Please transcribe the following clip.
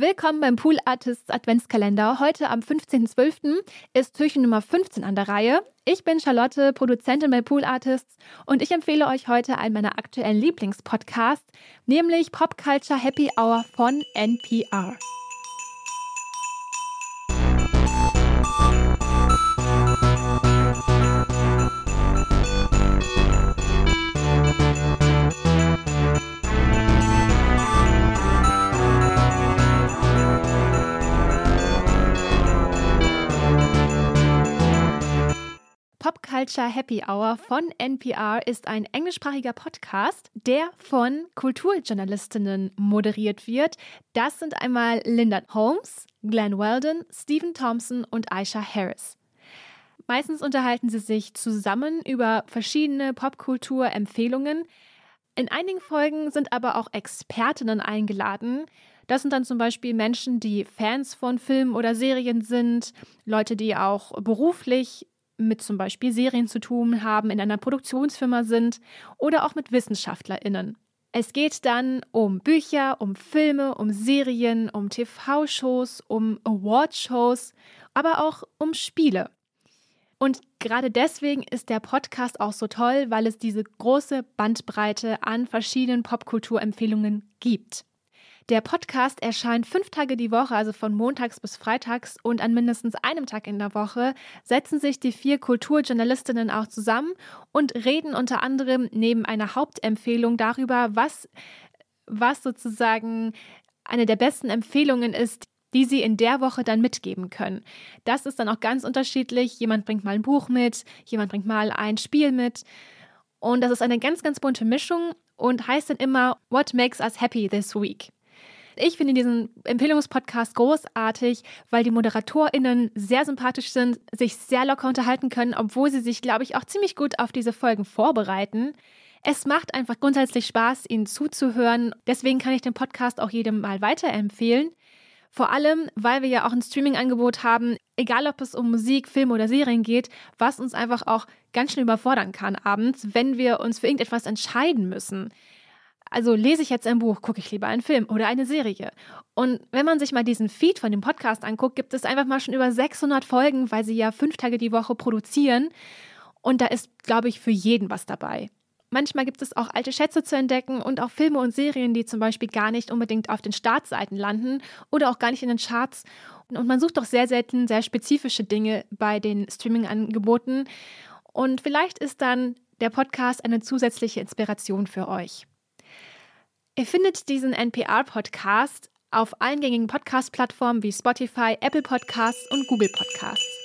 Willkommen beim Pool Artists Adventskalender. Heute am 15.12. ist Türchen Nummer 15 an der Reihe. Ich bin Charlotte, Produzentin bei Pool Artists und ich empfehle euch heute einen meiner aktuellen Lieblingspodcasts, nämlich Pop Culture Happy Hour von NPR. Culture Happy Hour von NPR ist ein englischsprachiger Podcast, der von Kulturjournalistinnen moderiert wird. Das sind einmal Linda Holmes, Glenn Weldon, Stephen Thompson und Aisha Harris. Meistens unterhalten sie sich zusammen über verschiedene Popkultur-Empfehlungen. In einigen Folgen sind aber auch Expertinnen eingeladen. Das sind dann zum Beispiel Menschen, die Fans von Filmen oder Serien sind, Leute, die auch beruflich mit zum Beispiel Serien zu tun haben, in einer Produktionsfirma sind oder auch mit WissenschaftlerInnen. Es geht dann um Bücher, um Filme, um Serien, um TV-Shows, um Award-Shows, aber auch um Spiele. Und gerade deswegen ist der Podcast auch so toll, weil es diese große Bandbreite an verschiedenen Popkulturempfehlungen gibt. Der Podcast erscheint fünf Tage die Woche, also von montags bis freitags und an mindestens einem Tag in der Woche setzen sich die vier Kulturjournalistinnen auch zusammen und reden unter anderem neben einer Hauptempfehlung darüber, was, was sozusagen eine der besten Empfehlungen ist, die sie in der Woche dann mitgeben können. Das ist dann auch ganz unterschiedlich. Jemand bringt mal ein Buch mit, jemand bringt mal ein Spiel mit. Und das ist eine ganz, ganz bunte Mischung und heißt dann immer, What makes us happy this week? Ich finde diesen Empfehlungspodcast großartig, weil die ModeratorInnen sehr sympathisch sind, sich sehr locker unterhalten können, obwohl sie sich, glaube ich, auch ziemlich gut auf diese Folgen vorbereiten. Es macht einfach grundsätzlich Spaß, ihnen zuzuhören. Deswegen kann ich den Podcast auch jedem mal weiterempfehlen. Vor allem, weil wir ja auch ein Streaming-Angebot haben, egal ob es um Musik, Film oder Serien geht, was uns einfach auch ganz schön überfordern kann abends, wenn wir uns für irgendetwas entscheiden müssen. Also lese ich jetzt ein Buch, gucke ich lieber einen Film oder eine Serie. Und wenn man sich mal diesen Feed von dem Podcast anguckt, gibt es einfach mal schon über 600 Folgen, weil sie ja fünf Tage die Woche produzieren. Und da ist, glaube ich, für jeden was dabei. Manchmal gibt es auch alte Schätze zu entdecken und auch Filme und Serien, die zum Beispiel gar nicht unbedingt auf den Startseiten landen oder auch gar nicht in den Charts. Und man sucht doch sehr selten sehr spezifische Dinge bei den Streaming-Angeboten. Und vielleicht ist dann der Podcast eine zusätzliche Inspiration für euch. Ihr findet diesen NPR-Podcast auf allen gängigen Podcast-Plattformen wie Spotify, Apple Podcasts und Google Podcasts.